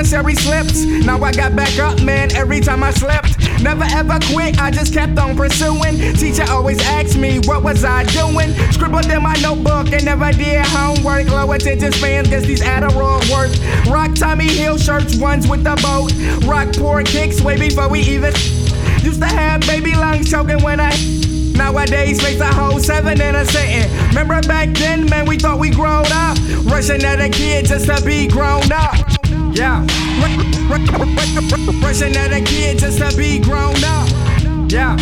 commissary slips. Now I got back up, man, every time I slept. Never ever quit, I just kept on pursuing. Teacher always asked me, what was I doing? Scribbled in my notebook and never did homework. Low attention spans, guess these Adderall work. Rock Tommy Hill shirts, ones with the boat. Rock poor kicks way before we even. Used to have baby lungs choking when I. Nowadays, face a whole seven in a sitting. Remember back then, man, we thought we grown up. Rushing at a kid just to be grown up. Yeah. Rushing at a kid just to be grown up. Yeah.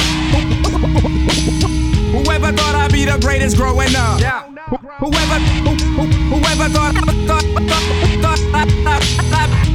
Whoever thought I'd be the greatest growing up. Yeah. Whoever, whoever thought, thought, thought, thought, thought, thought, thought, thought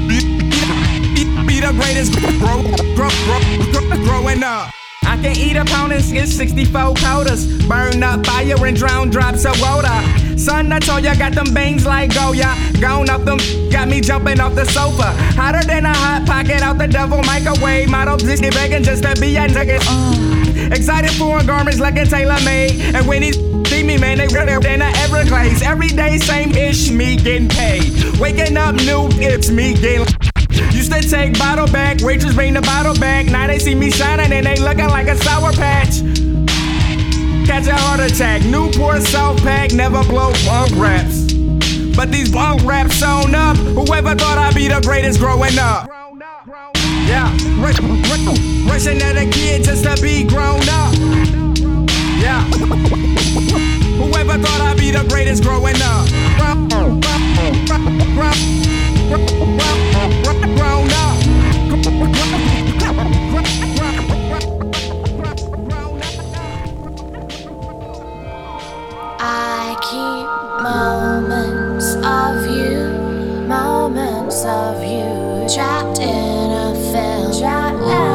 the greatest grow, grow, grow, growing up. I can eat a pound and get 64 quotas. Burn up fire and drown drops of water. Son, I told ya, got them bangs like Goya. Gone up them, got me jumping off the sofa. Hotter than a hot pocket out the devil microwave. Model just get begging just to be a nigga. Uh. Excited for garments like a tailor made. And when he see me, man, they redder than a Everglades. Every day, same ish, me getting paid. Waking up new, it's me getting. Used to take bottle back, waitress bring the bottle back. Now they see me shining and they looking like a sour patch. Catch a heart attack, Newport South Pack, never blow bunk raps. But these bunk raps sewn up. Whoever thought I'd be the greatest growing up? Yeah, rushing at a kid just to be grown up. Yeah, whoever thought I'd be the greatest growing up? Keep moments of you, moments of you trapped in a film.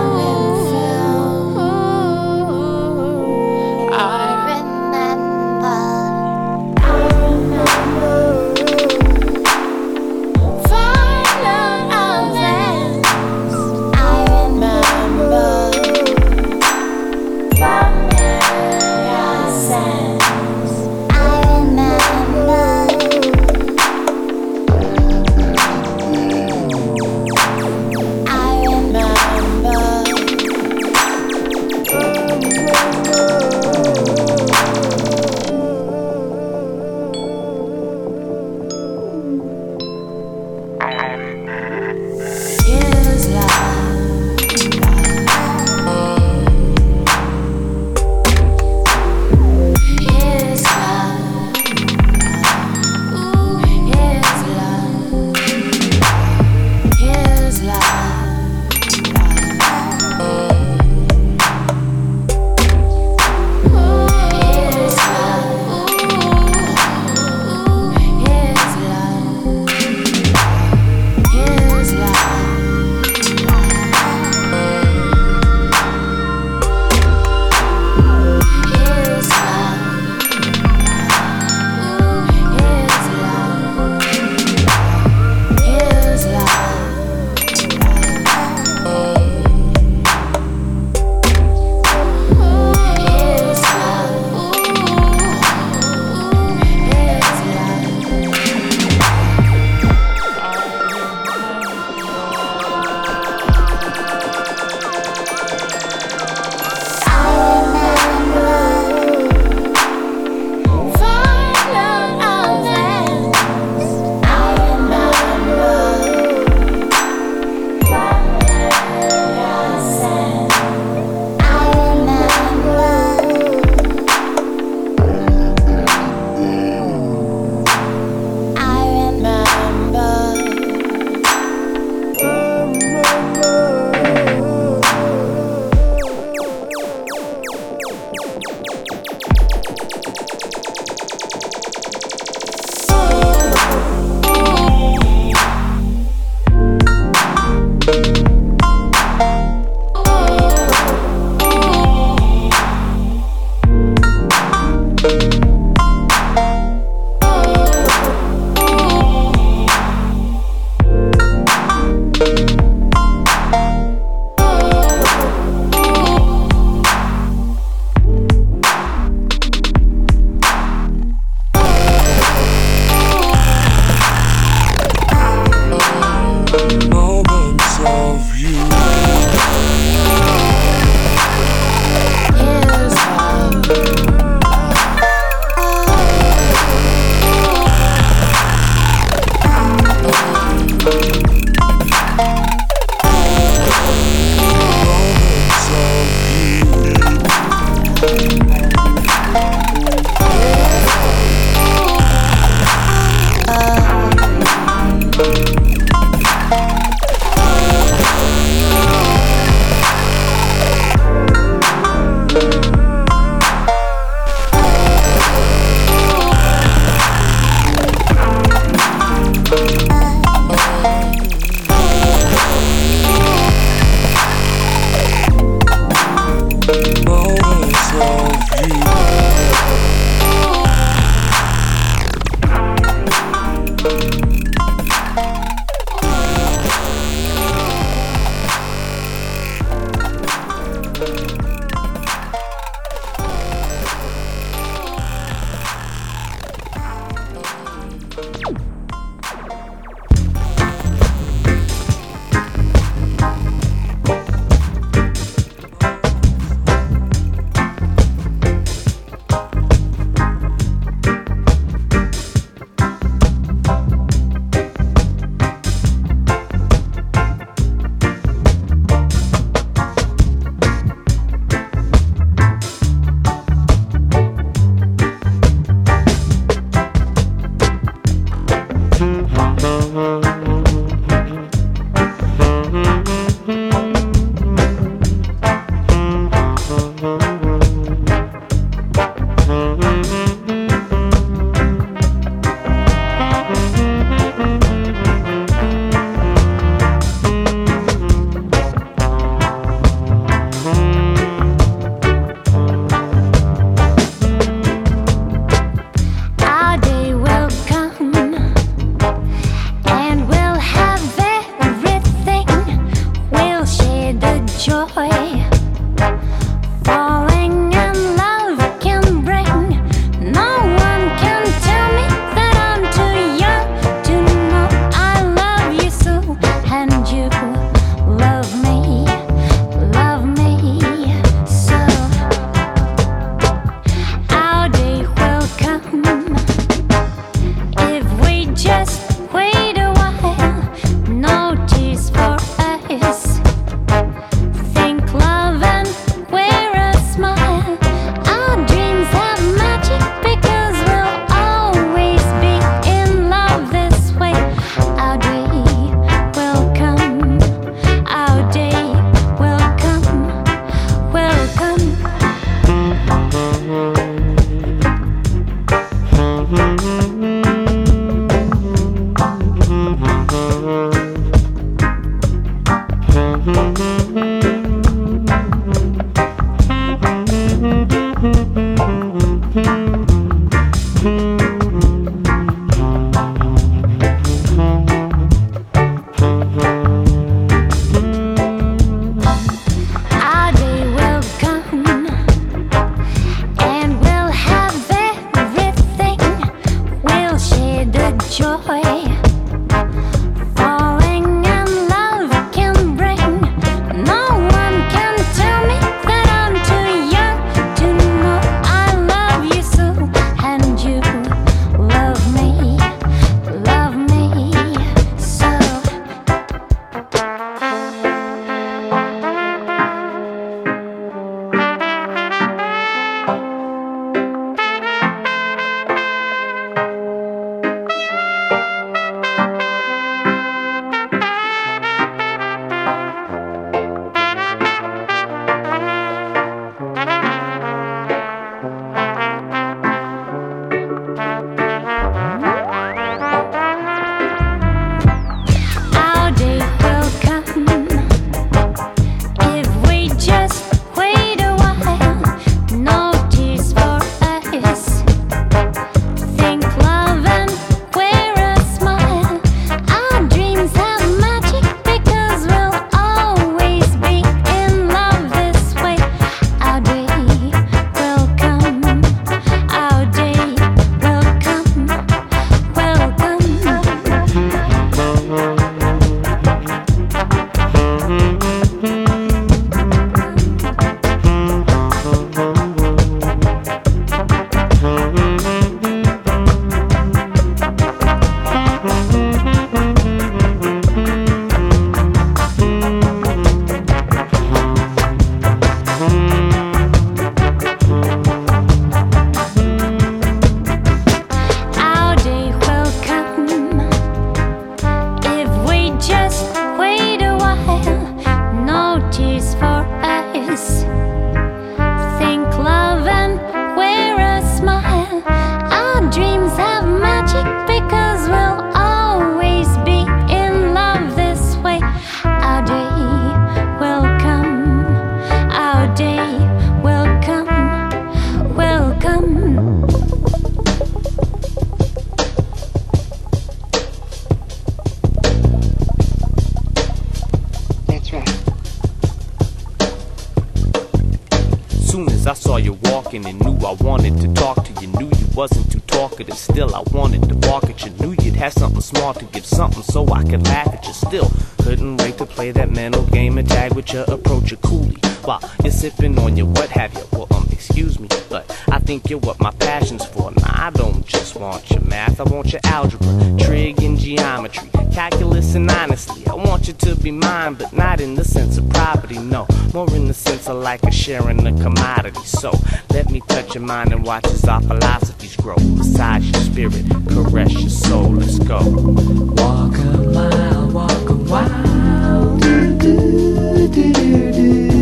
math, I want your algebra, trig and geometry, calculus and honestly. I want you to be mine, but not in the sense of property, no. More in the sense of like a sharing a commodity. So let me touch your mind and watch as our philosophies grow. Massage your spirit, caress your soul, let's go. Walk a mile, walk a while. Do, do, do, do, do.